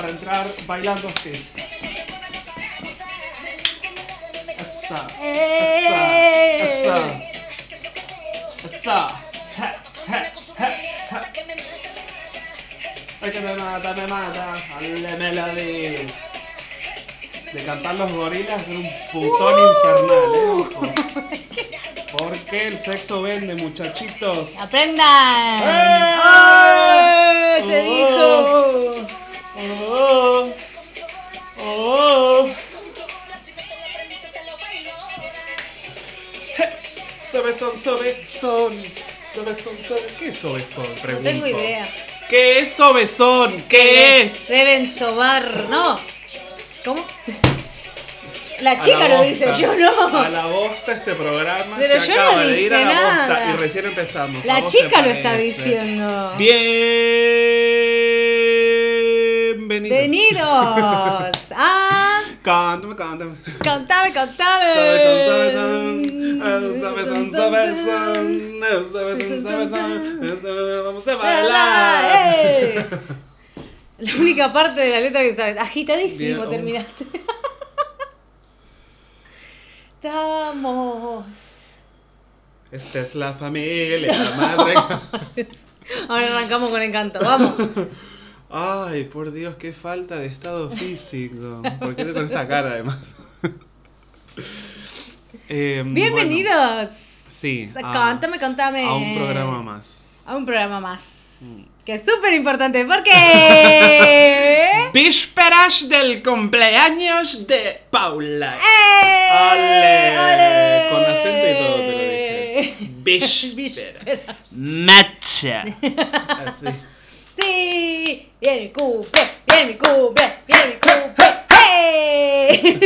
para entrar bailando así. Ja, ja, ja. Ay, que me mata, me mata. Dale melody. De cantar los gorilas es un putón infernal, eh. Porque el sexo vende, muchachitos. ¡Aprendan! ¡Eh! ¡Eh! ¡Se Oh. dijo! Sobezón, sobezón. ¿Qué es sobezón? No Pregunto. tengo idea. ¿Qué es sobezón? ¿Qué es? Deben sobar, ¿no? ¿Cómo? La chica la lo dice, bosta. yo no. A la bosta este programa Pero se yo no acaba de ir a la bosta nada. y recién empezamos. ¿A La chica lo está diciendo. Bienvenidos. Venidos a Cántame, cántame. Sabezón, sabezón, Vamos a bailar. ¡Eh! La única parte de la letra que sabes. Agitadísimo Bien, terminaste. Estamos. Esta es la familia, la madre. Ahora arrancamos con encanto. Vamos. Ay, por Dios, qué falta de estado físico. ¿Por qué con esta cara además? Eh, bueno, Bienvenidos. sí. a- Contame, contame. A un programa más. A un programa más. Que es súper importante porque. Vísperas del cumpleaños de Paula. ¡Eh! ¡Ole! ¡Ole! Con acento y todo te lo dije. Vísperas. Vísperas. Macha. Así. Sí, viene mi cumple, viene mi cumple, viene mi cumple. ¡Hey!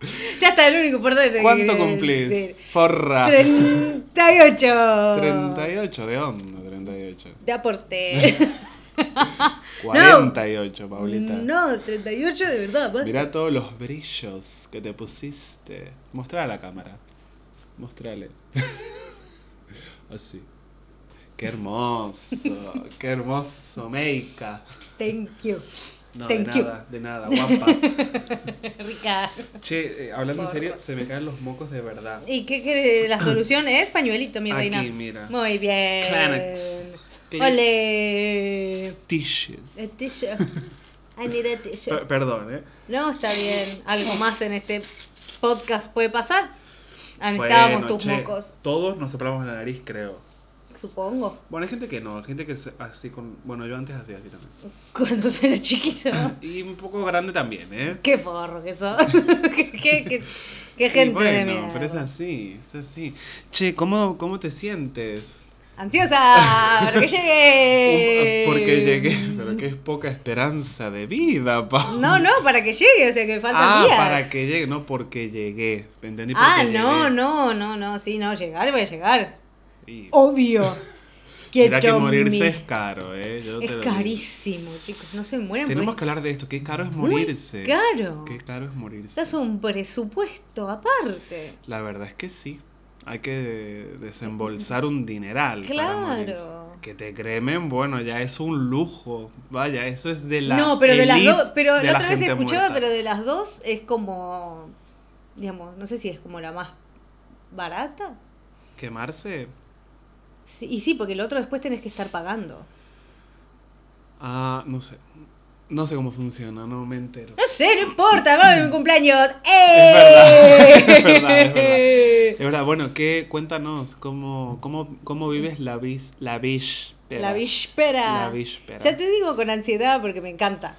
ya está el único importante que ¿Cuánto cumplís? decir. Forra. 38. 38, ¿de dónde? 38. De aporte. 48, Paulita. No, 38 de verdad. basta. Mirá todos los brillos que te pusiste. Mostrá a la cámara. Mostrale. Así. Qué hermoso. Qué hermoso, Meika. Thank you. No, Thank de you. nada, de nada, guapa. Rica. Che, eh, hablando en serio, se me caen los mocos de verdad. ¿Y qué, qué la solución es? Pañuelito, mi Aquí, reina. mira. Muy bien. Kleenex. Ole. Tissues. A tissue. I need a tissue. Per- perdón, ¿eh? No, está bien. Algo más en este podcast puede pasar. Necesitábamos Bueno, tus che, mocos, Todos nos soplamos la nariz, creo. Supongo. Bueno, hay gente que no, hay gente que así con... Bueno, yo antes hacía así también. Cuando era chiquito. Y un poco grande también, ¿eh? qué forro que sos. qué, qué, qué- gente bueno, de mierda. pero es así, es así. Che, ¿cómo, cómo te sientes? Ansiosa, para que llegue. Porque llegué, pero que es poca esperanza de vida, pa. No, no, para que llegue, o sea que faltan Ah, días. para que llegue, no porque llegué. ¿Entendí? Porque Ah, no, llegué. no, no, no, sí, no, llegar voy a llegar. Y Obvio. Mirá que morirse es caro, ¿eh? Yo te Es digo. carísimo, chicos, no se mueren. Tenemos que hablar de esto, qué caro es Muy morirse. caro. Qué caro es morirse. Es un presupuesto aparte. La verdad es que sí. Hay que desembolsar un dineral. para morirse. Claro. Que te cremen, bueno, ya es un lujo. Vaya, eso es de la. no, pero de las dos, pero la la otra vez escuchaba, muerta. pero de las dos es como, digamos, no sé si es como la más barata. ¿Quemarse? Sí, y sí, porque el otro después tenés que estar pagando. Ah, no sé. No sé cómo funciona, no me entero. No sé, no importa, vamos a mi cumpleaños. verdad, ¡Eh! es verdad, es verdad. Es verdad, bueno, ¿qué? Cuéntanos, ¿cómo, cómo, cómo vives la vis, la víspera? La víspera. La víspera. Ya te digo con ansiedad porque me encanta.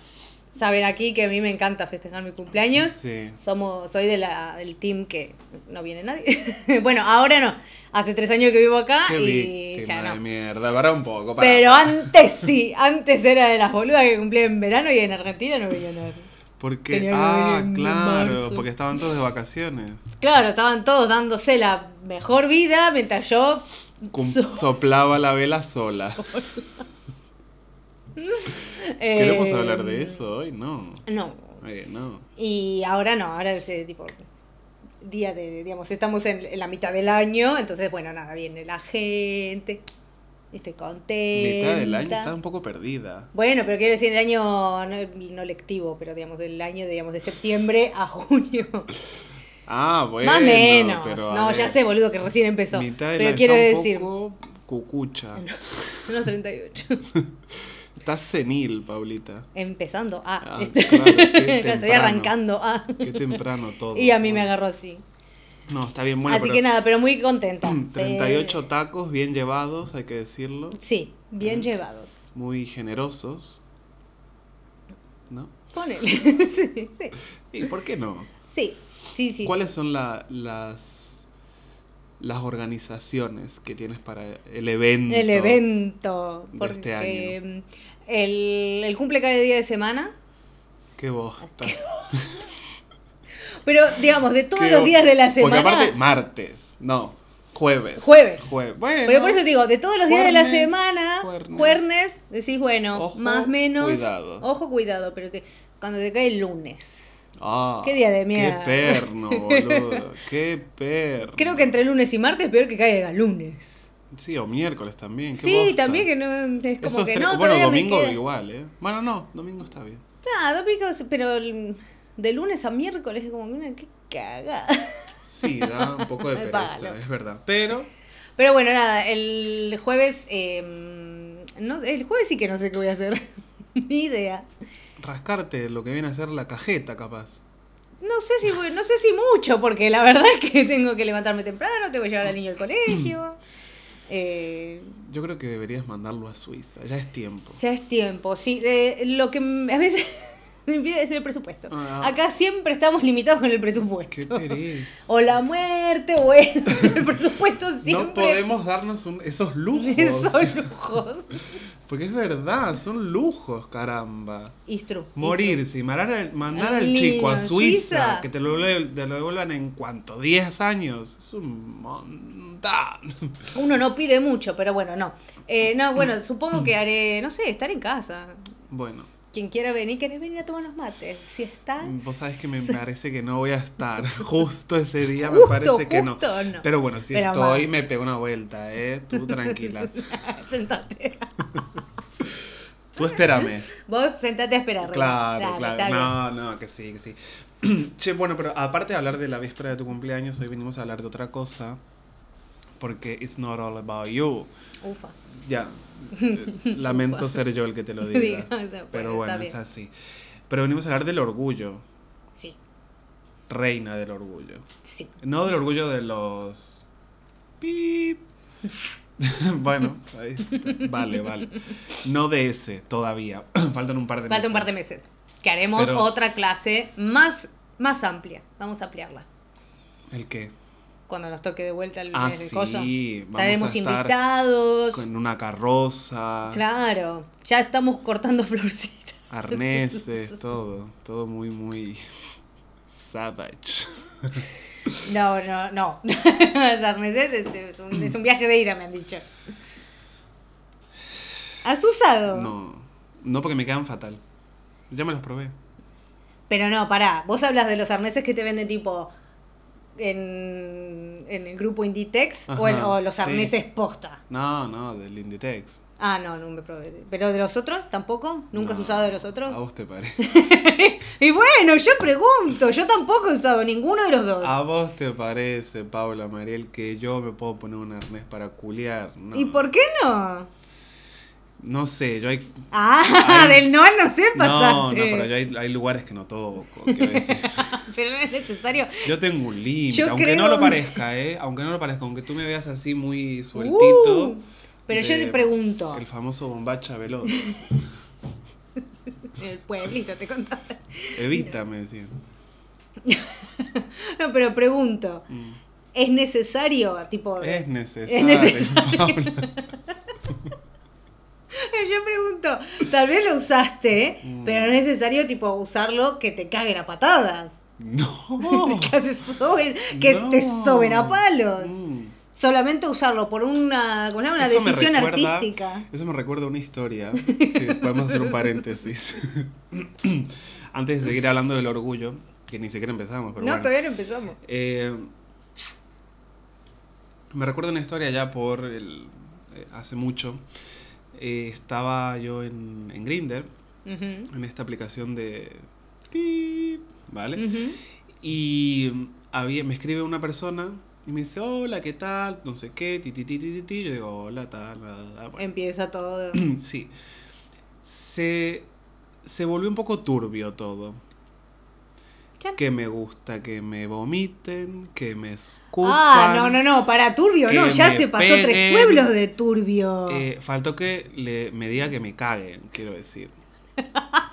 Saben aquí que a mí me encanta festejar mi cumpleaños. Sí. Somos, soy de la, del team que no viene nadie. bueno, ahora no. Hace tres años que vivo acá Qué y ya de no. mierda, para un poco. para, Pero para. antes sí, antes era de las boludas que cumplía en verano y en Argentina no venía nadie. Porque, ah, claro, marzo. porque estaban todos de vacaciones. Claro, estaban todos dándose la mejor vida mientras yo Cum- soplaba la vela sola. ¿Queremos hablar de eso hoy? No. No. Eh, no. Y ahora no, ahora es eh, tipo día de, digamos, estamos en, en la mitad del año, entonces bueno, nada, viene la gente. Estoy contenta. Mitad del año está un poco perdida. Bueno, pero quiero decir el año no, no lectivo, pero digamos del año digamos de septiembre a junio. Ah, bueno. Más o menos. pero no, ya sé, boludo, que recién empezó. Mitad del Pero año quiero está un decir, poco cucucha. unos 38. Estás senil, Paulita. Empezando. Ah, Ah, este- claro, estoy arrancando. Ah. Qué temprano todo. Y a mí me agarró así. No, está bien, bueno, así pero que nada, pero muy contenta. 38 Eh, tacos bien llevados, hay que decirlo. sí, bien Mm. llevados. Muy generosos. ¿No? Ponele. sí, sí. ¿Y por qué no? Sí, sí, sí. ¿Cuáles son la- las, las organizaciones que tienes para el evento? El evento. de Porque este año. El, el cumple cada día de semana. Qué bosta. Pero, digamos, de todos Qué los días de la semana. Porque aparte, martes, no, jueves. Jueves. Jue- bueno, Pero por eso te digo, de todos los días de la semana, juernes. jueves, decís, bueno, Ojo, más menos. cuidado. Ojo, cuidado, pero te- cuando te cae el lunes. Ah, Qué día de mierda. Qué perno, boludo. Qué perno. Creo que entre lunes y martes es peor que caiga lunes. Sí, o miércoles también. qué Sí, bosta. también que no. Es como Esos que no, bueno, me domingo igual, ¿eh? Bueno, no, domingo está bien. Ah, domingo, pero de lunes a miércoles es como que una qué cagada. Sí, da un poco de pereza, palo. es verdad. Pero, Pero bueno, nada, el jueves. eh, no, el jueves sí que no sé qué voy a hacer. Ni idea. rascarte lo que viene a ser la cajeta, capaz. No sé si voy- no sé si mucho, porque la verdad es que tengo que levantarme temprano, tengo que llevar al niño al colegio. Eh, Yo creo que deberías mandarlo a Suiza, ya es tiempo. ya es tiempo. Sí, eh, lo que a veces me impide es el presupuesto. Ah. Acá siempre estamos limitados con el presupuesto. Qué pereza. O la muerte, o eso. El presupuesto siempre. No podemos darnos un- esos lujos. Esos lujos. Porque es verdad, son lujos, caramba. It's true, it's Morirse y mandar al, mandar Al chico a Suiza, Suiza. que te lo, te lo devuelvan en cuánto, 10 años. Es un montón. Uno no pide mucho, pero bueno, no. Eh, no, bueno, supongo que haré, no sé, estar en casa. Bueno, Quien quiera venir, ¿querés venir a tomar unos mates? Si estás. vos sabés que me parece que no voy a estar. Justo ese día Justo, me parece que no. Pero bueno, si Pero estoy, me pego una vuelta, ¿eh? Tú tranquila. sentate. Tú espérame. Vos sentate a esperar. Claro, claro. bien. No, no, que sí, que sí. che, bueno, pero aparte de hablar de la víspera de tu cumpleaños, hoy venimos a hablar de otra cosa. Porque it's not all about you. Ufa. Ya. Lamento Ufa. ser yo el que te lo Diga, pero bueno, es así. Pero venimos a hablar del orgullo. Sí, Reina del orgullo. sí. No del orgullo de los. Pip. bueno, ahí está. vale, vale. No de ese todavía. Faltan un par de Falta un par de meses. meses. Que haremos Pero- otra clase más, más amplia. Vamos a ampliarla. ¿El qué? Cuando nos toque de vuelta el, Ah, el sí, coso. Estaremos a estar invitados. Con una carroza, Claro. Ya estamos cortando florcitas. arneses, todo. Todo muy, muy savage. No, no, no. Los arneses es, es un, es un viaje de ida, me han dicho. ¿Has usado? No, no porque me quedan fatal. Ya me los probé. Pero no, pará. Vos hablas de los arneses que te venden tipo en, en el grupo Inditex o, en- o los sí. arneses posta. No, no, del Inditex. Ah, no, no me probé. ¿Pero de los otros tampoco? ¿Nunca has No, usado de los A otros? vos te parece. y bueno, yo pregunto. Yo tampoco he usado ninguno de los dos. A vos te parece, Paula Mariel, que yo me puedo poner un arnés para culiar. No. ¿Y por qué no? No sé, yo hay. Ah, del no no sé No, no, pasaste. pero yo hay, hay lugares que no toco. quiero decir. Pero no es necesario. Yo tengo un límite, aunque creo- no lo parezca, ¿eh? Aunque no lo parezca, aunque tú me veas así muy sueltito. Uh, pero yo te pregunto. El famoso bombacha veloz. El pueblito te contaba. Evítame, decía. No, pero pregunto. Mm. ¿Es necesario, tipo... Es necesario. Es necesario. Yo pregunto, tal vez lo usaste, Mm. pero no es necesario, tipo, usarlo que te caguen a patadas. No. que, No. te soben a palos. Mm. Solamente usarlo por una, una decisión recuerda- artística. Eso me recuerda una historia. Sí, podemos hacer un paréntesis. Antes de seguir hablando del orgullo, que ni siquiera empezamos, pero no, bueno. todavía no empezamos. Eh, me recuerda una historia ya por el, eh, hace mucho, eh, estaba yo en, en Grinder, en esta aplicación de... ¿Vale? ujú. Y mm, había, me escribe una persona y me dice, hola, ¿qué tal? No sé qué, ti, ti, ti, ti, ti. Yo digo, hola, tal, bla. Bueno, Empieza todo. sí. Se, se volvió un poco turbio todo. Que me gusta que me vomiten, que me escupan. Ah, no, no, no, para turbio, no, ya se pasó tres peguen. pueblos de turbio. Eh, faltó que le, me diga que me caguen, quiero decir.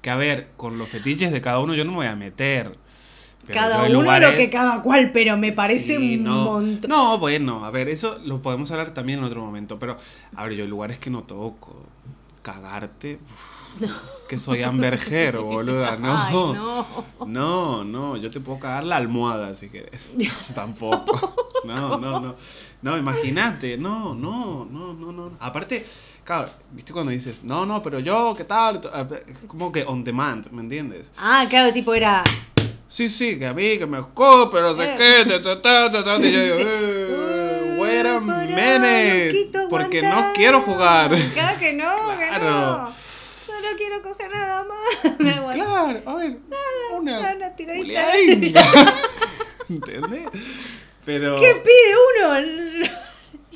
que a ver, con los fetiches de cada uno yo no me voy a meter. cada uno lugares- lo que cada cual, pero me parece Sí, un no. montón. No, bueno, a ver, eso lo podemos hablar también en otro momento. Pero, a ver, yo hay lugares que no toco. Cagarte. uf, Que soy Amberger, boluda. No. Ay, no. No, no, yo te puedo cagar la almohada si quieres. Tampoco. No, no, no. No, imagínate. No, no, no, no, no. Aparte, claro, viste cuando dices, no, no, pero yo, ¿qué tal? Es Como que on demand, ¿me entiendes? Ah, claro, tipo era. Sí, sí, que a mí, que me escupe, no sé Eh. qué, ta, ta, ta, y yo digo, eh, wait a minute, porque no quiero jugar. Claro que no, que no. Solo quiero coger nada más. Claro, a ver, una, una tiradita. ¿Entendés? Pero ¿Qué pide uno?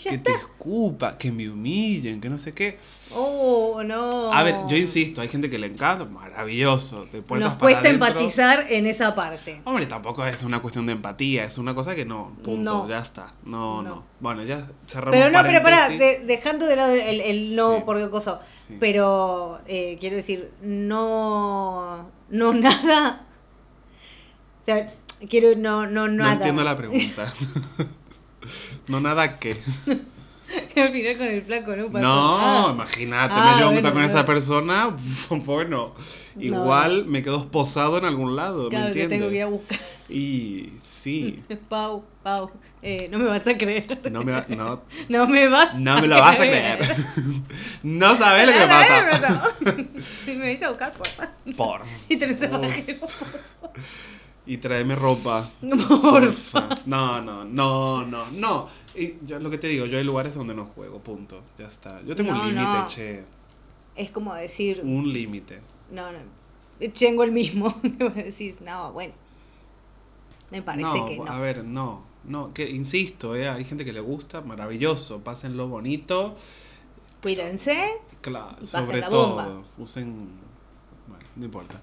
Que está. te escupa, que me humillen, que no sé qué. Oh, no. A ver, yo insisto, hay gente que le encanta, maravilloso. Puertas Nos para cuesta empatizar en esa parte. Hombre, tampoco es una cuestión de empatía, es una cosa que no, punto, No. ya está. No, no, No. Bueno, ya cerramos Pero no, pero pará, paréntesis. de- dejando de lado el, el no Sí. por qué cosa. Sí. Pero eh, quiero decir, no. No nada. O sea, quiero. No, no, No nada. entiendo la pregunta. no nada que. Que al final con el flaco no No, nada. imagínate, Ah, me llevo bueno, con no. esa persona, bueno, igual me quedo posado en algún lado, ¿me Claro, que entiendes? tengo que ir a buscar. Y sí, Pau, Pau, eh, no me vas a creer. no me, va- no, No me vas no me lo vas a creer. no sabes lo que me pasa. Me vais a buscar, porfa. Por. Y te lo. Y tráeme ropa. Porfa. No, no, no, no, no. Y yo lo que te digo, yo hay lugares donde no juego, punto. Ya está. Yo tengo No, un límite, no. che. Es como decir, Un límite. no, no. Tengo el mismo. Decís, no, bueno. Me parece no, que no. a ver, no. No, que insisto, eh, hay gente que le gusta, maravilloso, pásenlo bonito. Cuídense. Claro, sobre la todo, usen. Bueno, no importa.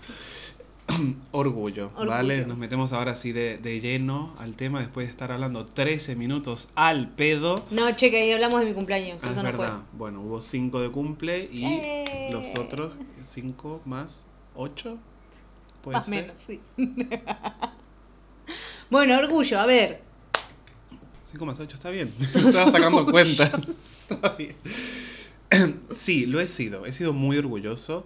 Orgullo, Orgullo. ¿vale? Nos metemos ahora sí de, de lleno al tema después de estar hablando 13 minutos al pedo. No, che, que ahí hablamos de mi cumpleaños. Ah, es Eso no fue. Bueno, hubo 5 de cumple y Eh. los otros 5 más 8. Puede Más ser. menos, sí. bueno, orgullo, a ver. 5 más 8 está bien. Estaba sacando cuentas. Está bien. Sí, lo he sido. He sido muy orgulloso.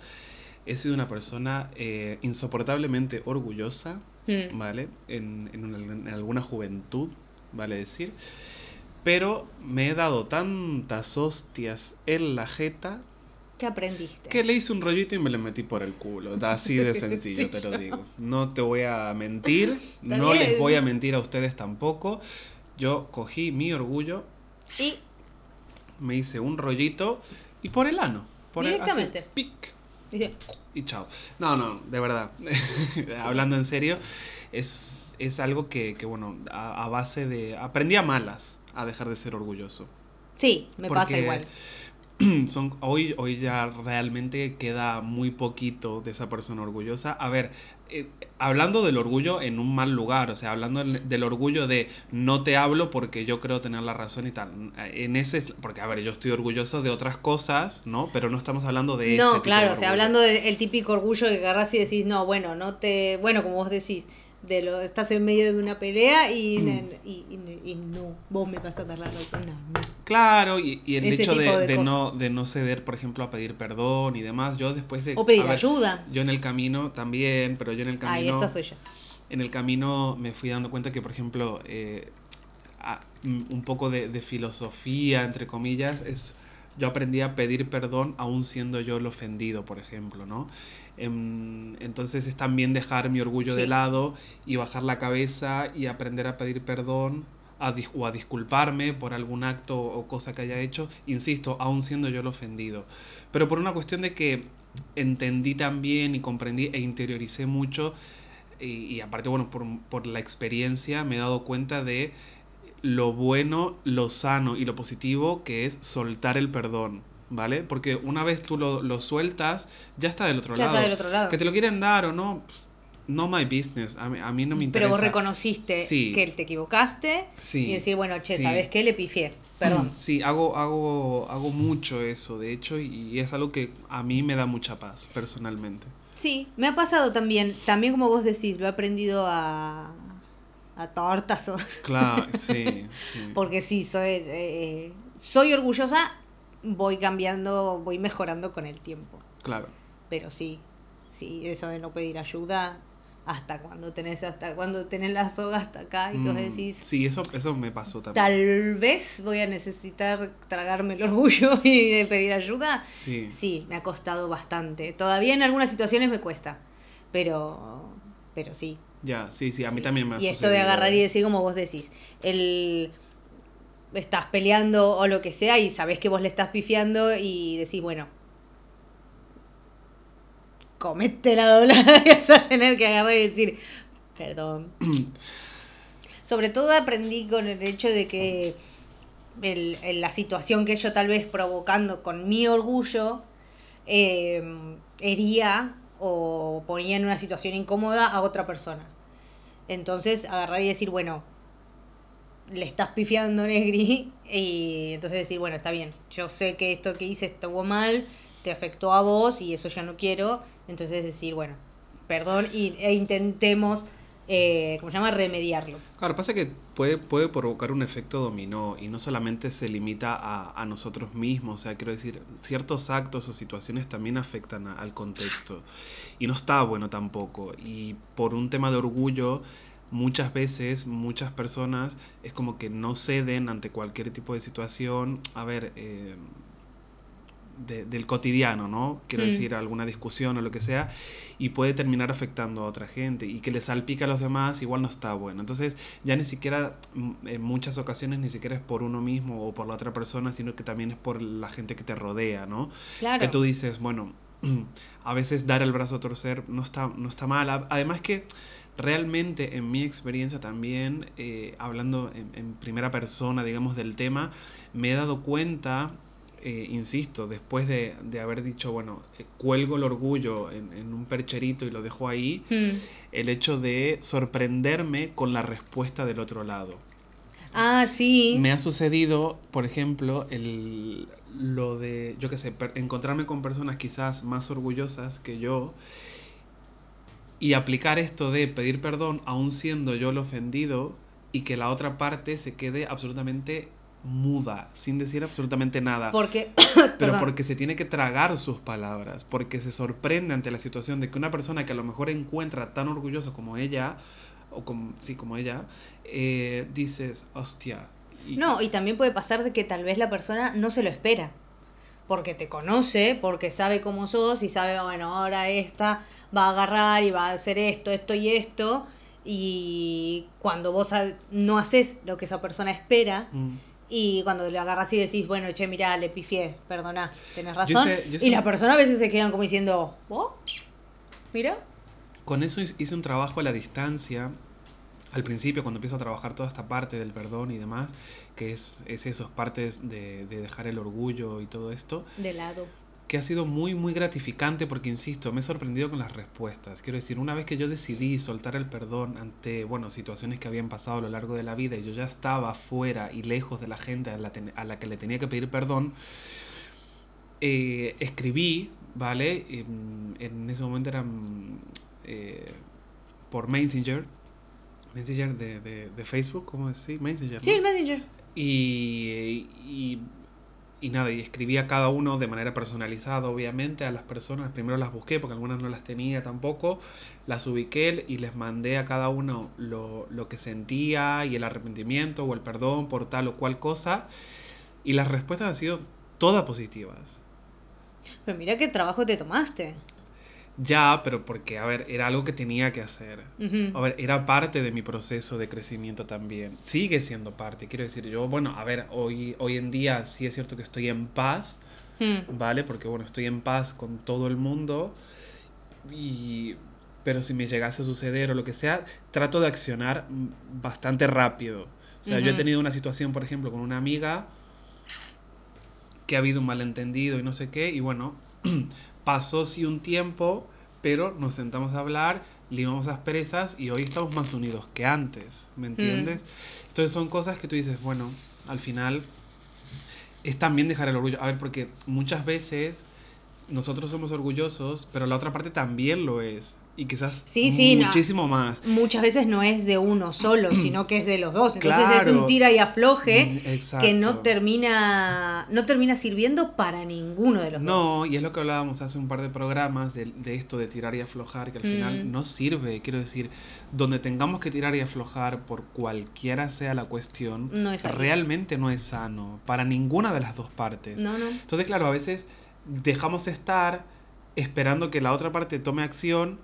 He sido una persona eh, insoportablemente orgullosa, Mm. ¿vale? En, en una- en alguna juventud, vale decir. Pero me he dado tantas hostias en la jeta ¿Qué aprendiste? que le hice un rollito y me lo metí por el culo. Así de sencillo, te lo digo. No te voy a mentir, no les voy a mentir a ustedes tampoco. Yo cogí mi orgullo, Y me hice un rollito y por el ano. Por el- así, Directamente. pic, dice, y chao. No, no, de verdad. Hablando en serio, es, es algo que, que, bueno, a, a base de... Aprendí a malas a dejar de ser orgulloso. sí, me pasa igual. Son, hoy, hoy ya realmente queda muy poquito de esa persona orgullosa. A ver, eh, hablando del orgullo en un mal lugar, o sea, hablando del del orgullo de no te hablo porque yo creo tener la razón y tal. En ese, porque a ver, yo estoy orgulloso de otras cosas, ¿no? Pero no estamos hablando de ese No, tipo claro, de o sea, hablando del típico orgullo que agarras y decís, no, bueno, no te. Bueno, como vos decís, de lo estás en medio de una pelea y, Mm. y, y- y no, vos me vas a dar la razón a mí. Claro, y, y el Ese hecho de, de de no, de no ceder, por ejemplo, a pedir perdón y demás, yo después de... O pedir ver, ayuda. Yo en el camino también, pero yo en el Ay, camino... esa soy yo. en el camino me fui dando cuenta que, por ejemplo, eh, a- un poco de, de filosofía, entre comillas, es yo aprendí a pedir perdón aún siendo yo el ofendido, por ejemplo, ¿no? Em, entonces es también dejar mi orgullo de lado y bajar la cabeza y aprender a pedir perdón a, dis- o a disculparme por algún acto o cosa que haya hecho, insisto, aún siendo yo el ofendido. Pero por una cuestión de que entendí también y comprendí e interioricé mucho y, y aparte, bueno, por, por la experiencia me he dado cuenta de lo bueno, lo sano y lo positivo que es soltar el perdón, ¿vale? Porque una vez tú lo, lo sueltas, ya está del otro Ya lado. está del otro lado. Que te lo quieren dar o no, no my business. A mí, a mí no me interesa. Pero vos reconociste Sí. que te equivocaste Sí. y decir, bueno, che, Sí. ¿sabes qué? Le pifié. Perdón. Sí, hago, hago, hago mucho eso, de hecho, y es algo que a mí me da mucha paz, personalmente. Sí, me ha pasado también, también como vos decís, lo he aprendido a, a tortazos. Claro, sí, sí. Porque sí, soy, eh, soy orgullosa, voy cambiando, voy mejorando con el tiempo. Claro. Pero sí, sí, eso de no pedir ayuda, hasta cuando tenés, hasta cuando tenés la soga hasta acá y que vos Mm, decís, Sí, eso, eso me pasó también. tal vez voy a necesitar tragarme el orgullo y pedir ayuda. Sí. Sí, me ha costado bastante. Todavía en algunas situaciones me cuesta, pero, pero sí. Ya, sí, sí, a mí sí. también me ha Y esto de agarrar y decir como vos decís, el estás peleando o lo que sea y sabés que vos le estás pifiando y decís, bueno, comete la doblada y vas a tener que agarrar y decir, perdón. Sobre todo aprendí con el hecho de que el- el- la situación que yo tal vez provocando con mi orgullo eh, hería o ponía en una situación incómoda a otra persona. Entonces agarrar y decir, bueno, le estás pifiando Negri y entonces decir, bueno, está bien, yo sé que esto que hice estuvo mal, te afectó a vos y eso ya no quiero, entonces decir, bueno, perdón e intentemos, eh, ¿cómo se llama?, remediarlo. Claro, pasa que puede, puede provocar un efecto dominó y no solamente se limita a, a nosotros mismos, o sea, quiero decir, ciertos actos o situaciones también afectan a- al contexto y no está bueno tampoco. Y por un tema de orgullo, muchas veces, muchas personas es como que no ceden ante cualquier tipo de situación, a ver, eh, de- del cotidiano, ¿no? Quiero Mm. decir, alguna discusión o lo que sea, y puede terminar afectando a otra gente y que le salpica a los demás igual no está bueno. Entonces ya ni siquiera mm, en muchas ocasiones ni siquiera es por uno mismo o por la otra persona, sino que también es por la gente que te rodea, ¿no? Claro. Que tú dices, bueno, a veces dar el brazo a torcer no está, no está mal. Además que realmente en mi experiencia también, eh, hablando en, en primera persona, digamos, del tema, me he dado cuenta, eh, insisto, después de, de haber dicho, bueno, eh, cuelgo el orgullo en, en un percherito y lo dejo ahí, Mm. el hecho de sorprenderme con la respuesta del otro lado. Ah, sí. Me ha sucedido, por ejemplo, el, lo de, yo qué sé, per- encontrarme con personas quizás más orgullosas que yo y aplicar esto de pedir perdón aún siendo yo el ofendido y que la otra parte se quede absolutamente muda, sin decir absolutamente nada. Porque, Pero perdón. porque se tiene que tragar sus palabras, porque se sorprende ante la situación de que una persona que a lo mejor encuentra tan orgullosa como ella, o como, sí, como ella, eh, dices, hostia. y- No, y también puede pasar de que tal vez la persona no se lo espera. Porque te conoce, porque sabe cómo sos y sabe, bueno, ahora esta va a agarrar y va a hacer esto, esto y esto. Y cuando vos no haces lo que esa persona espera, Mm. y cuando le agarras y decís, bueno, che, mirá, le pifié, perdoná, tenés Yo razón. sé- yo y la persona a veces se quedan como diciendo, ¿vos? Mira. Con eso hice un trabajo a la distancia. Al principio, cuando empiezo a trabajar toda esta parte del perdón y demás, que es, es eso, es parte de, de dejar el orgullo y todo esto, De lado. que ha sido muy, muy gratificante porque, insisto, me he sorprendido con las respuestas. Quiero decir, una vez que yo decidí soltar el perdón ante, bueno, situaciones que habían pasado a lo largo de la vida y yo ya estaba fuera y lejos de la gente a la, ten- a la que le tenía que pedir perdón, eh, escribí, ¿vale? En, en ese momento eran eh, por Messenger, Messenger de, de, de Facebook, ¿cómo decir? Messenger. Sí, ¿no? el Messenger. Y, y, y nada, y escribí a cada uno de manera personalizada, obviamente, a las personas. Primero las busqué porque algunas no las tenía tampoco. Las ubiqué y les mandé a cada uno lo, lo que sentía y el arrepentimiento o el perdón por tal o cual cosa. Y las respuestas han sido todas positivas. Pero mira qué trabajo te tomaste. Ya, pero porque, a ver, era algo que tenía que hacer. Ujú. A ver, era parte de mi proceso de crecimiento también. Sigue siendo parte, quiero decir, yo, bueno, a ver, hoy, hoy en día sí es cierto que estoy en paz, Mm. ¿vale? Porque, bueno, estoy en paz con todo el mundo. Y... Pero si me llegase a suceder o lo que sea, trato de accionar bastante rápido. O sea, yo he tenido una situación, por ejemplo, con una amiga que ha habido un malentendido y no sé qué, y bueno, pasó sí un tiempo, pero nos sentamos a hablar, limamos asperezas y hoy estamos más unidos que antes, ¿me entiendes? Entonces son cosas que tú dices, bueno, al final es también dejar el orgullo. A ver, porque muchas veces nosotros somos orgullosos, pero la otra parte también lo es. Y quizás Sí, sí, no. muchísimo más. Muchas veces no es de uno solo, sino que es de los dos. Entonces es un tira y afloje Mm, que no termina, no termina sirviendo para ninguno de los dos. No, y es lo que hablábamos hace un par de programas de, de esto de tirar y aflojar, que al final Mm. no sirve. Quiero decir, donde tengamos que tirar y aflojar por cualquiera sea la cuestión, No es realmente no es sano para ninguna de las dos partes. No, no. Entonces, claro, a veces dejamos estar esperando que la otra parte tome acción.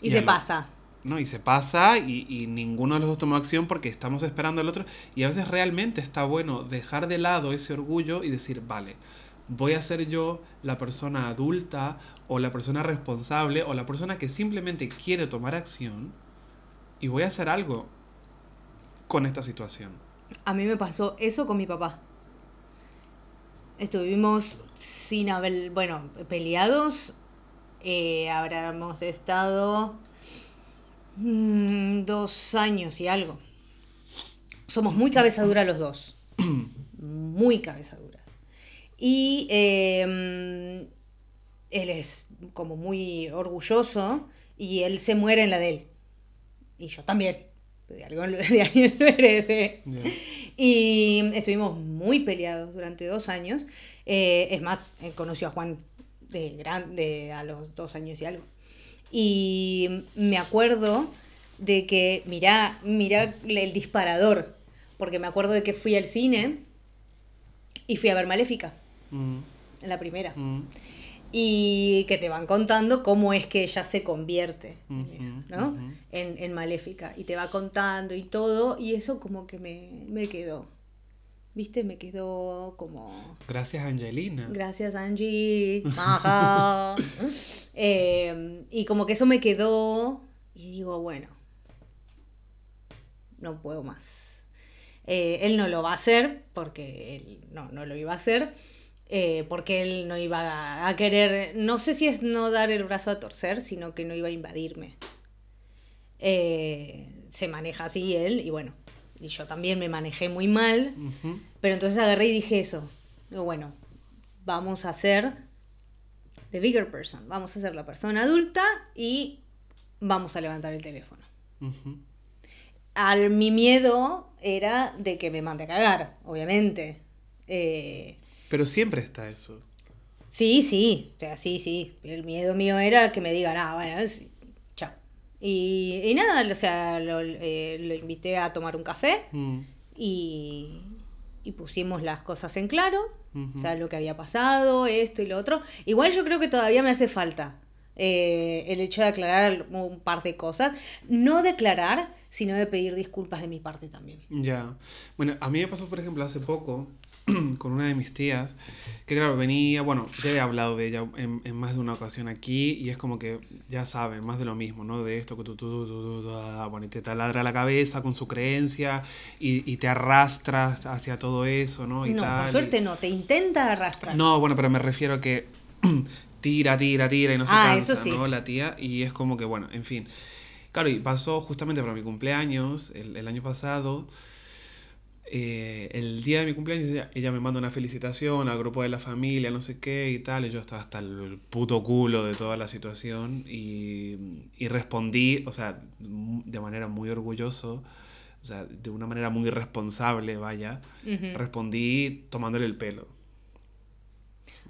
Y se pasa. ¿no? Y se pasa y, y ninguno de los dos tomó acción porque estamos esperando al otro. Y a veces realmente está bueno dejar de lado ese orgullo y decir, vale, voy a ser yo la persona adulta o la persona responsable o la persona que simplemente quiere tomar acción y voy a hacer algo con esta situación. A mí me pasó eso con mi papá. Estuvimos sin haber, bueno, peleados. Eh, habríamos estado mm, dos años y algo. Somos muy cabeza dura los dos. muy cabeza duras. Y eh, mm, él es como muy orgulloso y él se muere en la de él. Y yo también. De algo, de alguien lo heredé. Y estuvimos muy peleados durante dos años. Eh, es más, conoció a Juan de grande a los dos años y algo. Y me acuerdo de que, mirá, mirá el disparador, porque me acuerdo de que fui al cine y fui a ver Maléfica, Mm, en la primera. mm, Y que te van contando cómo es que ella se convierte en eso, ¿no? En, en Maléfica. Y te va contando y todo, y eso como que me, me quedó. ¿Viste? Me quedó como... Gracias, Angelina. Gracias, Angie. Ajá. Eh, y como que eso me quedó y digo, bueno, no puedo más. Eh, él no lo va a hacer porque él no, no lo iba a hacer. eh, porque él no iba a, a querer, no sé si es no dar el brazo a torcer, sino que no iba a invadirme. Eh, se maneja así él y bueno, y yo también me manejé muy mal. Pero entonces agarré y dije eso. Digo, bueno, vamos a ser the bigger person. Vamos a ser la persona adulta y vamos a levantar el teléfono. Al, mi miedo era de que me mande a cagar, obviamente. Eh, Pero siempre está eso. sí, sí, o sea, sí, sí. El miedo mío era que me digan, ah, bueno, sí, chao. Y, y nada, o sea, lo, eh, lo invité a tomar un café. Mm, y, y pusimos las cosas en claro, o sea, lo que había pasado, esto y lo otro. Igual yo creo que todavía me hace falta eh, el hecho de aclarar un par de cosas. No declarar, sino de pedir disculpas de mi parte también. Ya. Bueno, a mí me pasó, por ejemplo, hace poco con una de mis tías, que claro, venía, bueno, ya he hablado de ella en, en más de una ocasión aquí, y es como que, ya saben, más de lo mismo, ¿no? De esto que tú, tú, tú, tú, tú, ah, bueno, y te taladra la cabeza con su creencia, y, y te arrastras hacia todo eso, ¿no? Y no, tal, por y- suerte no, te intenta arrastrar. No, bueno, pero me refiero a que tira, tira, tira y no se Ah, cansa, eso sí. ¿no? La tía, y es como que, bueno, en fin. Claro, y pasó justamente para mi cumpleaños, el, el año pasado, eh, el día de mi cumpleaños, ella, ella me manda una felicitación al grupo de la familia, no sé qué y tal, y yo estaba hasta el puto culo de toda la situación, y, y respondí, o sea, de manera muy orgulloso, o sea, de una manera muy responsable, vaya, respondí tomándole el pelo.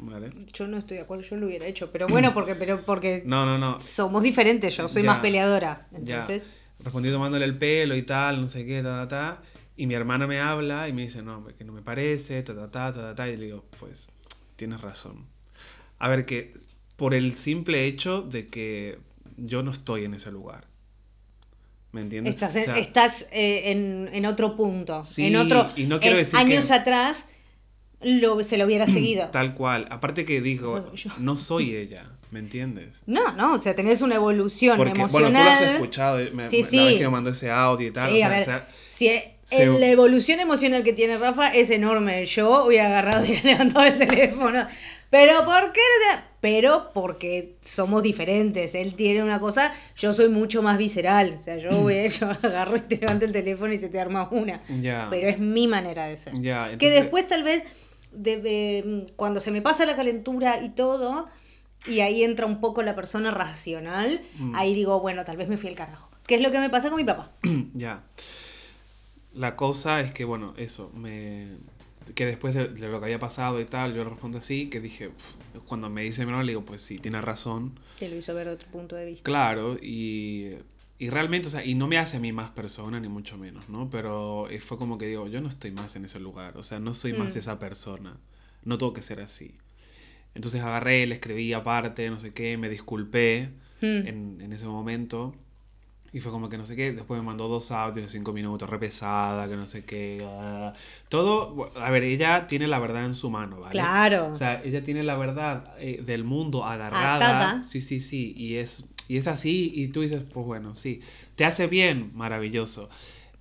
¿Vale? Yo no estoy de acuerdo, yo lo hubiera hecho, pero bueno, porque, pero porque No, no, no. somos diferentes, yo soy Ya. más peleadora. Ya. Entonces, Respondí tomándole el pelo y tal, no sé qué, ta, ta, ta. Y mi hermana me habla y me dice, no, que no me parece, ta, ta, ta, ta, ta, ta. Y le digo, pues, tienes razón. A ver, que por el simple hecho de que yo no estoy en ese lugar. ¿Me entiendes? Estás, O en, sea, estás eh, en, en otro punto. Sí, en otro. y no quiero en decir años que- atrás lo, se lo hubiera seguido. Tal cual. Aparte que yo- no soy ella, ¿me entiendes? No, no, o sea, tenés una evolución Porque, emocional. bueno, tú lo has escuchado, eh, me, Sí, la sí. vez que me mandó ese audio y tal. Sí, o a sea, ver, o sea, si e- se- la evolución emocional que tiene Rafa es enorme. Yo hubiera agarrado y levantado el teléfono. Pero ¿por qué? no te- Pero porque somos diferentes. Él tiene una cosa, yo soy mucho más visceral. O sea, yo, voy, yo agarro y te levanto el teléfono y se te arma una. Pero es mi manera de ser. Que después tal vez, de- cuando se me pasa la calentura y todo, y ahí entra un poco la persona racional, Mm. ahí digo, bueno, tal vez me fui al carajo. ¿Qué es lo que me pasa con mi papá? Ya. La cosa es que, bueno, eso, me... que después de, lo que había pasado y tal, yo respondo así, que dije, cuando me dice mi hermano, le digo, pues sí, tiene razón. Te lo hizo ver de otro punto de vista. Claro, y, y realmente, o sea, y no me hace a mí más persona, ni mucho menos, ¿no? Pero eh, fue como que digo, yo no estoy más en ese lugar, o sea, no soy más Mm. esa persona, no tengo que ser así. Entonces agarré, le escribí aparte, no sé qué, me disculpé Mm. en, en ese momento. Y fue como que no sé qué. Después me mandó dos audios de cinco minutos, re pesada, que no sé qué. Todo. A ver, ella tiene la verdad en su mano, ¿vale? Claro. O sea, ella tiene la verdad eh, del mundo agarrada. Atada. Sí, sí, sí. Y es, y es así. Y tú dices, pues bueno, sí. ¿Te hace bien? Maravilloso.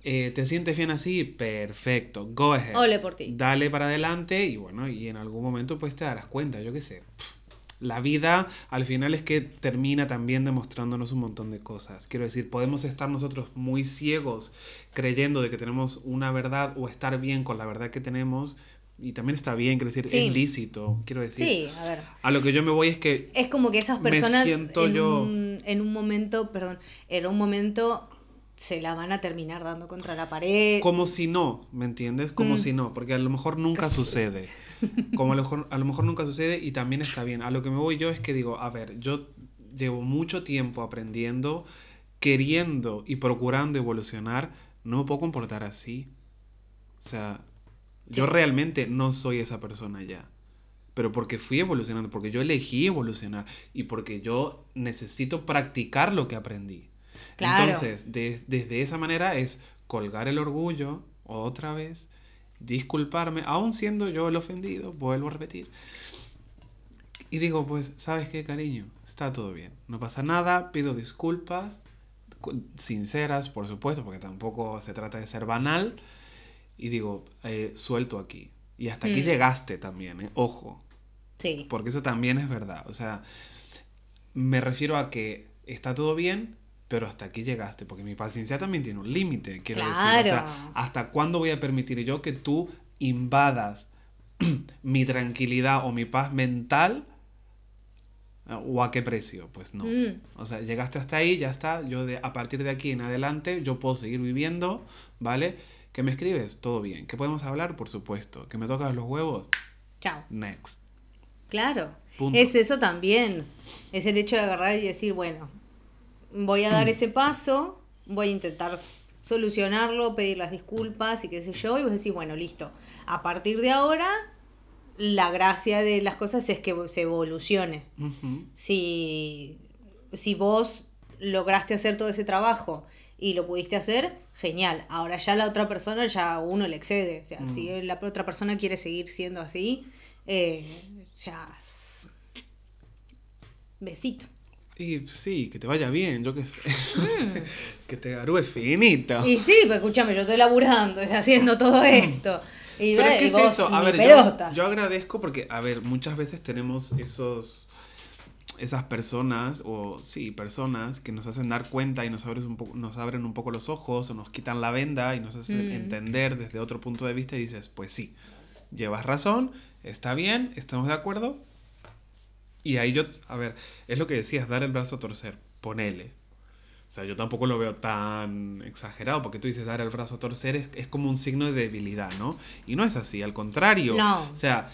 Eh, ¿Te sientes bien así? Perfecto. Go ahead. Ole por ti. Dale para adelante y bueno, y en algún momento pues te darás cuenta, yo qué sé. Pff, La vida al final es que termina también demostrándonos un montón de cosas. Quiero decir, podemos estar nosotros muy ciegos creyendo de que tenemos una verdad o estar bien con la verdad que tenemos y también está bien, quiero decir, Sí. es lícito, quiero decir. Sí, a ver. A lo que yo me voy es que Es como que esas Me personas siento en, yo- un, en un momento, perdón, en un momento se la van a terminar dando contra la pared. Como si no, ¿me entiendes? Como Mm. si no, porque a lo mejor nunca Casi. sucede. Como a lo, mejor, a lo mejor nunca sucede y también está bien. A lo que me voy yo es que digo, a ver, yo llevo mucho tiempo aprendiendo, queriendo y procurando evolucionar, no me puedo comportar así. O sea, yo realmente no soy esa persona ya. Pero porque fui evolucionando, porque yo elegí evolucionar y porque yo necesito practicar lo que aprendí. Claro. Entonces, de- desde esa manera es colgar el orgullo otra vez, disculparme, aún siendo yo el ofendido, vuelvo a repetir. Y digo, pues, ¿sabes qué, cariño? Está todo bien. No pasa nada, pido disculpas, cu- sinceras, por supuesto, porque tampoco se trata de ser banal. Y digo, eh, suelto aquí. Y hasta aquí Mm. llegaste también, ¿eh? Ojo. Sí. Porque eso también es verdad. O sea, me refiero a que está todo bien, pero hasta aquí llegaste. Porque mi paciencia también tiene un límite, quiero decir. O sea. ¿hasta cuándo voy a permitir yo que tú invadas mi tranquilidad o mi paz mental? ¿O a qué precio? Pues no. Mm. O sea, llegaste hasta ahí, ya está. Yo de, a partir de aquí en adelante, yo puedo seguir viviendo, ¿vale? ¿Que me escribes? Todo bien. ¿Que podemos hablar? Por supuesto. ¿Que me tocas los huevos? Chao. Next. Claro. Punto. Es eso también. Es el hecho de agarrar y decir, bueno, voy a Mm. dar ese paso, voy a intentar solucionarlo, pedir las disculpas y qué sé yo, y vos decís, bueno, listo. A partir de ahora, la gracia de las cosas es que se evolucione. Si, si vos lograste hacer todo ese trabajo y lo pudiste hacer, genial. Ahora ya la otra persona ya a uno le excede. O sea, Mm. si la otra persona quiere seguir siendo así, eh, ya. Besito. Y sí, que te vaya bien, yo qué sé. que te garúe finito. Mm. Y sí, pues escúchame, yo estoy laburando, haciendo todo esto. Y, Pero ve, ¿qué y es vos eso? A ver, yo agradezco porque, a ver, muchas veces tenemos esos esas personas o sí, personas que nos hacen dar cuenta y nos abren un poco nos abren un poco los ojos o nos quitan la venda y nos hacen Mm. entender desde otro punto de vista y dices, pues sí, llevas razón, está bien, estamos de acuerdo. Y ahí yo, a ver, es lo que decías, dar el brazo a torcer, ponele. O sea, yo tampoco lo veo tan exagerado, porque tú dices dar el brazo a torcer es, es como un signo de debilidad, ¿no? Y no es así, al contrario. No. O sea,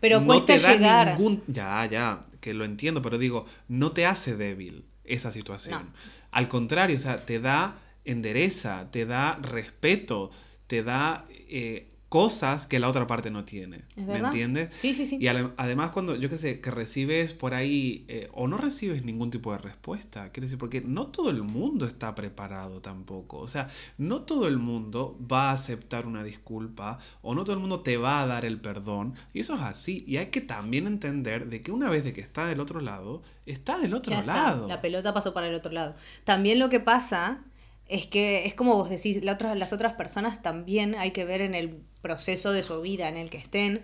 Pero no cuesta te da llegar. ningún... Ya, ya, que lo entiendo, pero digo, no te hace débil esa situación. No. Al contrario, o sea, te da endereza, te da respeto, te da eh, cosas que la otra parte no tiene. ¿Es ¿Me entiendes? Sí, sí, sí. Y además cuando, yo qué sé, que recibes por ahí eh, o no recibes ningún tipo de respuesta, quiero decir, porque no todo el mundo está preparado tampoco. O sea, no todo el mundo va a aceptar una disculpa o no todo el mundo te va a dar el perdón. Y eso es así. Y hay que también entender de que una vez de que está del otro lado, está del otro Ya está, lado. la pelota pasó para el otro lado. También lo que pasa es que es como vos decís, la otra- las otras personas también hay que ver en el proceso de su vida en el que estén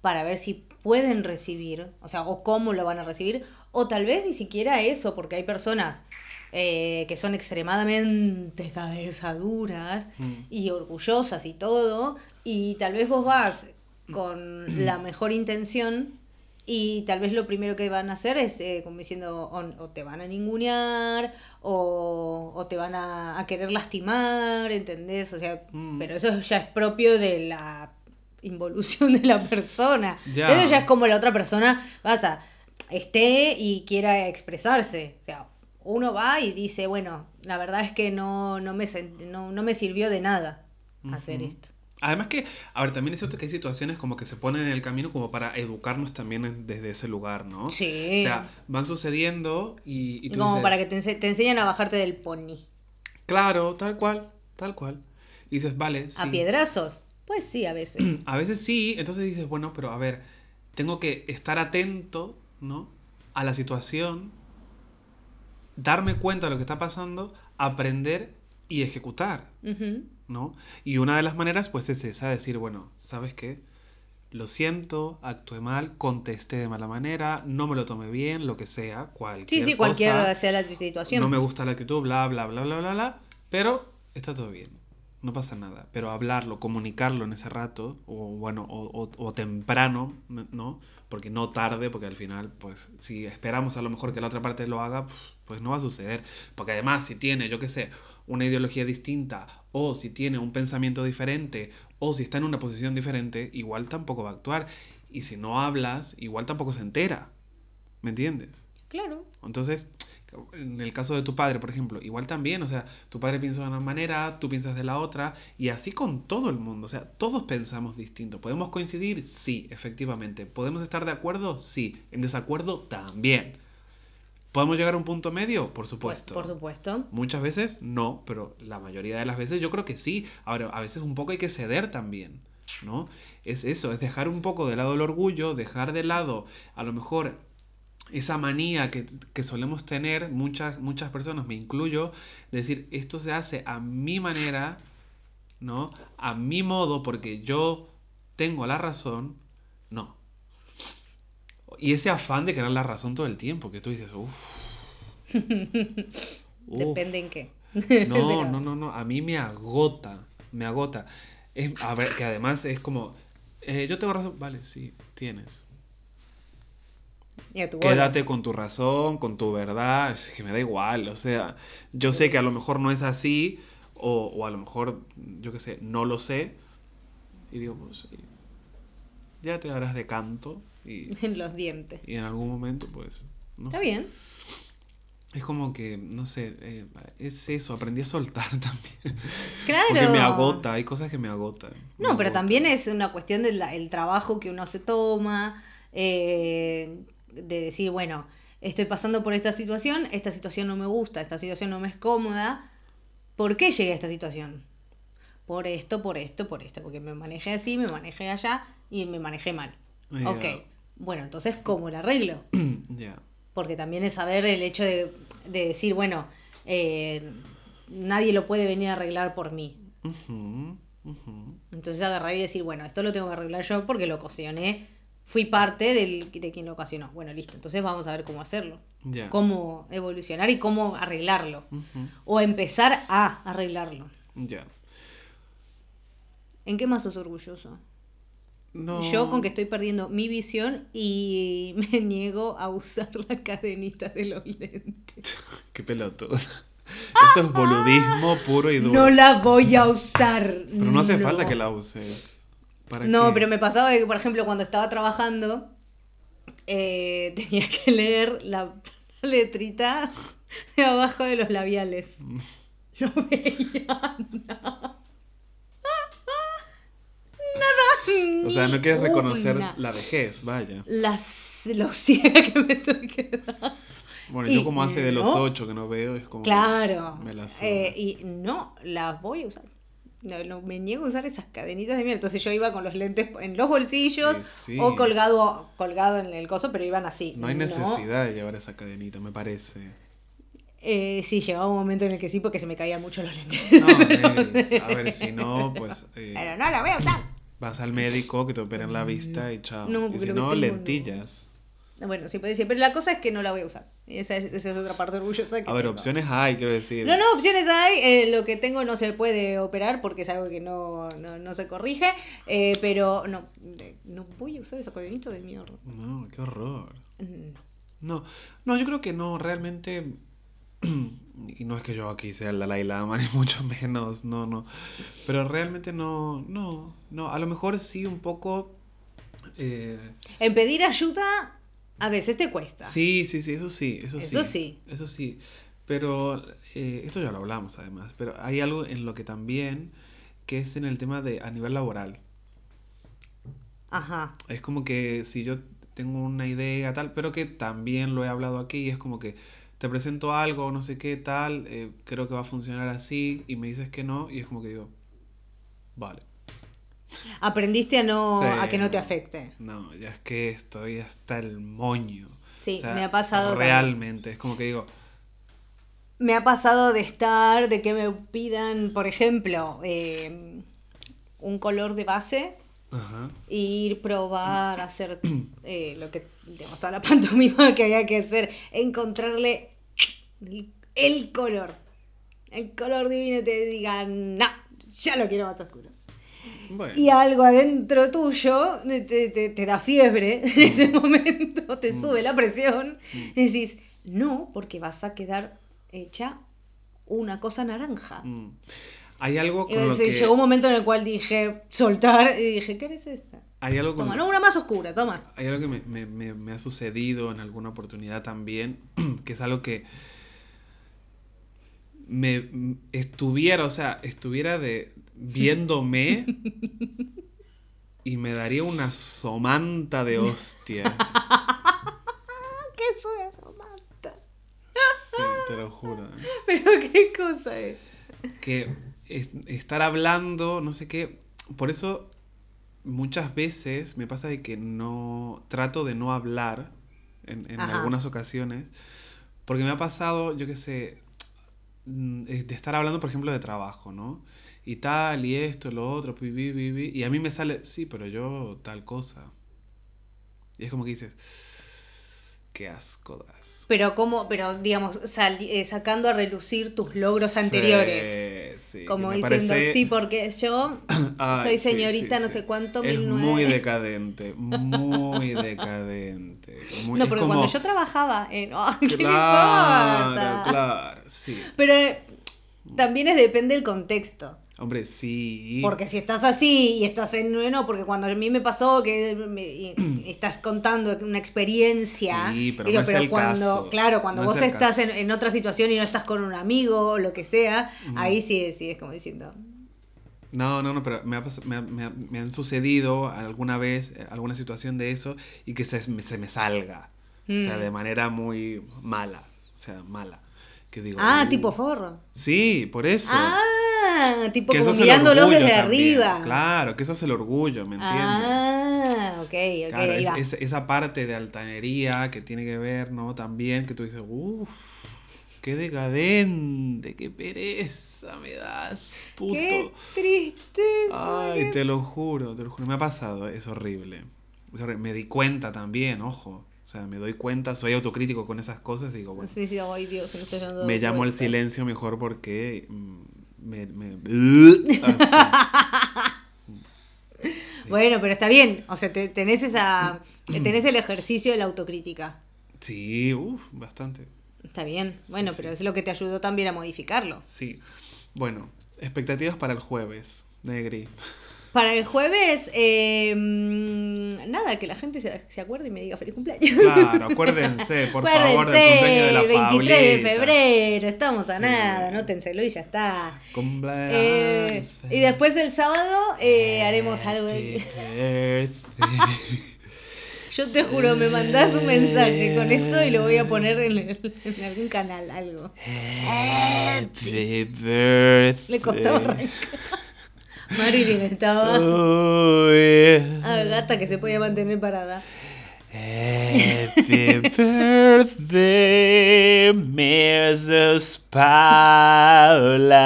para ver si pueden recibir, o sea, o cómo lo van a recibir, o tal vez ni siquiera eso, porque hay personas eh, que son extremadamente cabezaduras Mm. y orgullosas y todo, y tal vez vos vas con la mejor intención y tal vez lo primero que van a hacer es eh, como diciendo o, o te van a ningunear o, o te van a, a querer lastimar, ¿entendés? O sea, Mm. pero eso ya es propio de la involución de la persona. Eso ya es como la otra persona, basta, esté y quiera expresarse. O sea, uno va y dice, bueno, la verdad es que no, no, me, sent- no, no me sirvió de nada hacer esto. Además que, a ver, también es cierto que hay situaciones como que se ponen en el camino como para educarnos también desde ese lugar, ¿no? Sí. O sea, van sucediendo y, y tú como dices, para que te, ense- te enseñan a bajarte del pony. Claro, tal cual, tal cual. Y dices, vale, sí. ¿A piedrazos? Pues sí, a veces. A veces sí, entonces dices, bueno, pero a ver, tengo que estar atento, ¿no? A la situación, darme cuenta de lo que está pasando, aprender y ejecutar, Ujú. ¿No? Y una de las maneras, pues, es esa, decir, bueno, ¿sabes qué? Lo siento, actué mal, contesté de mala manera, no me lo tomé bien, lo que sea, cualquier Sí, sí, cosa, cualquier sea la situación. No me gusta la actitud, bla, bla, bla, bla, bla, bla, pero está todo bien, no pasa nada. Pero hablarlo, comunicarlo en ese rato, o bueno, o, o- o temprano, ¿no? Porque no tarde, porque al final, pues, si esperamos a lo mejor que la otra parte lo haga, pues no va a suceder. Porque además, si tiene, yo qué sé, una ideología distinta, o si tiene un pensamiento diferente, o si está en una posición diferente, igual tampoco va a actuar. Y si no hablas, igual tampoco se entera. ¿Me entiendes? Claro. Entonces, en el caso de tu padre, por ejemplo, igual también, o sea, tu padre piensa de una manera, tú piensas de la otra, y así con todo el mundo, o sea, todos pensamos distinto. ¿Podemos coincidir? Sí, efectivamente. ¿Podemos estar de acuerdo? Sí. ¿En desacuerdo? También. ¿Podemos llegar a un punto medio? Por Pues, supuesto. por supuesto. Muchas veces no, pero la mayoría de las veces yo creo que sí. Ahora, a veces un poco hay que ceder también, ¿no? Es eso, es dejar un poco de lado el orgullo, dejar de lado a lo mejor esa manía que, que solemos tener, muchas, muchas personas, me incluyo, de decir, esto se hace a mi manera, ¿no? A mi modo, porque yo tengo la razón, no. Y ese afán de querer la razón todo el tiempo, que tú dices, uff. Depende en qué. No, no, no, no. A mí me agota. Me agota. Es, a ver, que además es como. eh, yo tengo razón. Vale, sí, tienes. Y a tu bola. Quédate con tu razón, con tu verdad. Es que me da igual. O sea, yo sé que a lo mejor no es así. O, o a lo mejor, yo qué sé, no lo sé. Y digo, pues. Ya te darás de canto. Y, En los dientes. y en algún momento, pues. No Está sé. bien. Es como que, no sé, eh, es eso, aprendí a soltar también. Claro. Porque me agota, hay cosas que me agotan. me No, pero también es una cuestión del el trabajo que uno se toma, eh, de decir, bueno, estoy pasando por esta situación, esta situación no me gusta, esta situación no me es cómoda. ¿Por qué llegué a esta situación? Por esto, por esto, por esto, porque me manejé así, me manejé allá y me manejé mal. Ya. Ok, bueno, entonces, ¿cómo lo arreglo? Ya. Porque también es saber el hecho de, de decir, bueno, eh, nadie lo puede venir a arreglar por mí. Entonces agarrar y decir, bueno, esto lo tengo que arreglar yo porque lo ocasioné, fui parte del, de quien lo ocasionó. Bueno, listo, entonces vamos a ver cómo hacerlo, cómo evolucionar y cómo arreglarlo. O empezar a arreglarlo. Ya. ¿En qué más sos orgulloso? No. Yo con que estoy perdiendo mi visión y me niego a usar la cadenita de los lentes. Qué pelotudo. Eso es boludismo puro y duro. No la voy a usar. Pero no hace falta que la uses. ¿Para No, pero me pasaba que, por ejemplo, cuando estaba trabajando, eh, tenía que leer la letrita de abajo de los labiales. No veía nada. O sea, no quieres reconocer Una. la vejez, vaya. Las, lo ciega que me estoy quedando. Bueno, Y yo como hace de los ocho que no veo, es como... Claro. Me. Eh, y no, las voy a usar. No, no, me niego a usar esas cadenitas de mierda. Entonces yo iba con los lentes en los bolsillos Sí, sí. o colgado, colgado en el coso, pero iban así. No hay necesidad de llevar esa cadenita, me parece. Eh, sí, llegaba un momento en el que sí, porque se me caían mucho los lentes. No, a ver, si no, pues eh, Pero no la voy a usar. vas al médico que te operen la vista y chao. No, y si no. lentillas. Bueno, sí puede ser, pero la cosa es que no la voy a usar. Y esa es, esa es otra parte orgullosa que A ver, tengo. opciones hay, quiero decir. No, no, opciones hay. eh, lo que tengo no se puede operar porque es algo que no, no, no se corrige. eh, pero no, eh, no voy a usar esa cadenita de mierda. No, qué horror. No. No, no, yo creo que no, realmente. Y no es que yo aquí sea el Dalai Lama, ni mucho menos, no, no. Pero realmente no, no, no. A lo mejor sí un poco. eh, En pedir ayuda a veces te cuesta. Sí, sí, sí, eso sí, eso sí. Eso sí. Eso sí. Pero eh, esto ya lo hablamos además, pero hay algo en lo que también, que es en el tema de a nivel laboral. Ajá. Es como que si yo tengo una idea tal, pero que también lo he hablado aquí, es como que te presento algo, no sé qué tal, eh, creo que va a funcionar así, y me dices que no, y es como que digo, vale. Aprendiste a no Sí, a que no te afecte. No, ya es que estoy hasta el moño. Sí, me ha pasado también. Realmente, es como que digo, Me ha pasado de estar, de que me pidan, por ejemplo, eh, un color de base, ajá, ir, probar, hacer eh, lo que, digamos, toda la pantomima que había que hacer, encontrarle el, el color, el color divino y te digan, no, ya lo quiero más oscuro. Bueno. Y algo adentro tuyo te, te- te da fiebre en ese momento, te sube la presión, y decís, no, porque vas a quedar hecha una cosa naranja. Mm. Hay algo con lo entonces que... llegó un momento en el cual dije, soltar, y dije, ¿qué eres esta? Hay algo con Toma, no, una más oscura, toma. Hay algo que me, me- me- me ha sucedido en alguna oportunidad también, que es algo que me estuviera, o sea, estuviera de viéndome y me daría una somanta de hostias. ¿Qué es una somanta? Sí, te lo juro. ¿eh? Pero qué cosa es. Que es- estar hablando, no sé qué, por eso muchas veces me pasa de que no trato de no hablar en, en algunas ocasiones, porque me ha pasado, yo qué sé, mm, eh, de estar hablando, por ejemplo, de trabajo, ¿no? Y tal, y esto, lo otro, pi, pi, pi, pi, y a mí me sale, sí, pero yo tal cosa. Y es como que dices, qué asco das. Pero como, pero digamos, sali- eh, sacando a relucir tus logros anteriores. Sí, sí, Como diciendo, parece- sí, porque yo Ay, soy sí, señorita sí, no sí. sé cuánto, Es mil muy nueve. decadente, muy decadente. muy- No, porque como- cuando yo trabajaba en... ¡Ay, qué le Claro, importa! claro, sí. Pero también es, depende del contexto. Hombre, sí. Porque si estás así y estás en... No, porque cuando a mí me pasó que me- estás contando una experiencia... Sí, pero digo, no es el cuando, caso. Claro, cuando No vos estás en, en otra situación y no estás con un amigo o lo que sea, ahí sí, sí es como diciendo... No, no, no, pero me, ha me, me me han sucedido alguna vez eh, alguna situación de eso y que se, me- se me salga. O sea, Mm. de manera muy mala. O sea, mala. Que digo, Ah, "Uh". tipo forro. Sí, por eso. Ah, tipo como mirándolos desde también. arriba. Claro, que eso es el orgullo, ¿me entiendes? Ah, ok, ok. Claro, ahí es- va. es- esa parte de altanería que tiene que ver, ¿no? También que tú dices, uff, qué decadente, qué pereza me das, puto. Qué tristeza. Ay, te lo juro, te lo juro, me ha pasado, es horrible. Es horrible. Me di cuenta también, ojo. O sea, me doy cuenta, soy autocrítico con esas cosas, digo, bueno, Sí, sí, ay Dios, dado me llamo al silencio mejor porque mm, me... me. Sí. Bueno, pero está bien. O sea, te- tenés esa. tenés el ejercicio de la autocrítica. Sí, uff, bastante. Está bien. Bueno, Sí, pero sí. es lo que te ayudó también a modificarlo. Sí. Bueno, expectativas para el jueves, Negri. Para el jueves, eh, nada, que la gente se, se acuerde y me diga feliz cumpleaños. Claro, acuérdense, por favor, del cumpleaños de la el 23 de febrero, estamos a Sí. nada, anótenselo y ya está. Cumpleaños Eh, y después el sábado eh, haremos algo. Yo te juro, me mandás un mensaje con eso y lo voy a poner en, el- en algún canal, algo. Happy birthday. Le costó arrancar. Marilyn estaba a gata que se podía mantener parada. Happy birthday, Mrs. Paula.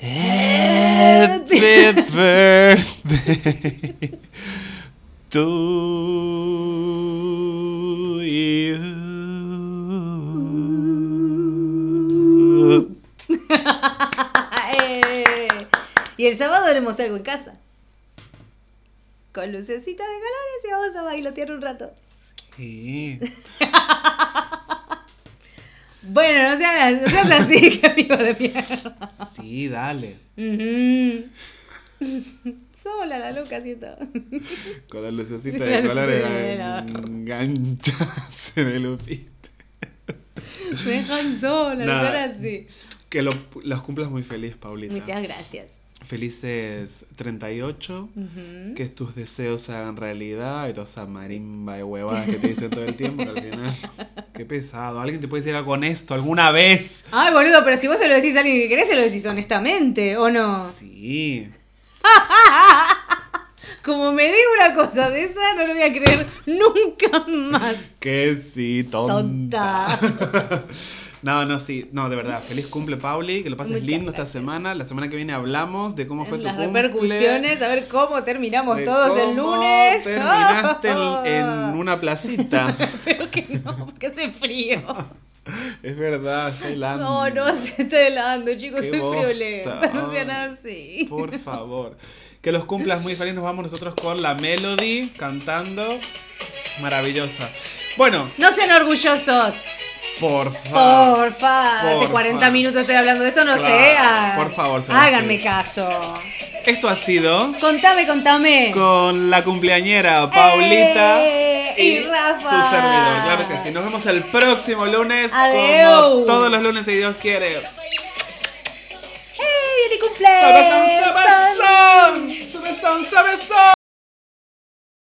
Happy birthday to you. Eh, y el sábado haremos algo en casa. Con lucecitas de colores y vamos a bailotear un rato. Sí. Bueno, no seas, no seas así, que amigo de mierda. Sí, dale. Sola la loca siento. Con la lucecita La de colores lucera. enganchas en el upite. Me dejan sola, no sean así. Que lo- los cumplas muy feliz, Paulita. Muchas gracias. Felices 38. Ujú. Que tus deseos se hagan realidad y toda esa marimba de huevadas que te dicen todo el tiempo. Que al final, qué pesado. ¿Alguien te puede decir algo honesto alguna vez? Ay, boludo, pero si vos se lo decís a alguien que querés, se lo decís honestamente, ¿o no? Sí. Como me diga una cosa de esa, no lo voy a creer nunca más. Que sí, tonta. Tonta. No, no, sí. No, de verdad. Feliz cumple, Pauli. Que lo pases Muchas lindo esta semana. La semana que viene hablamos de cómo fue tu Las cumple. repercusiones, a ver cómo terminamos de todos el lunes. Terminaste en, en una placita. Pero que no, porque hace frío. es verdad, estoy helando. No, no, se está helando, chicos, soy bosta. friolenta, no sean así. Por favor. Que los cumplas muy feliz. Nos vamos nosotros con la Melody cantando. Maravillosa. Bueno, No sean orgullosos, por favor. porfa. Hace Porfa. 40 minutos estoy hablando de esto, no Claro, sé. ah, por favor, Sebastián. Háganme caso. Esto ha sido Contame, contame. con la cumpleañera Paulita Eh, y Rafa. su servidor. Claro que sí. Nos vemos el próximo lunes. Adeu. Como todos los lunes, si Dios quiere. ¡Ey, mi cumpleaños! ¡Sabezón, sabezón! ¡Sabezón, sabezón!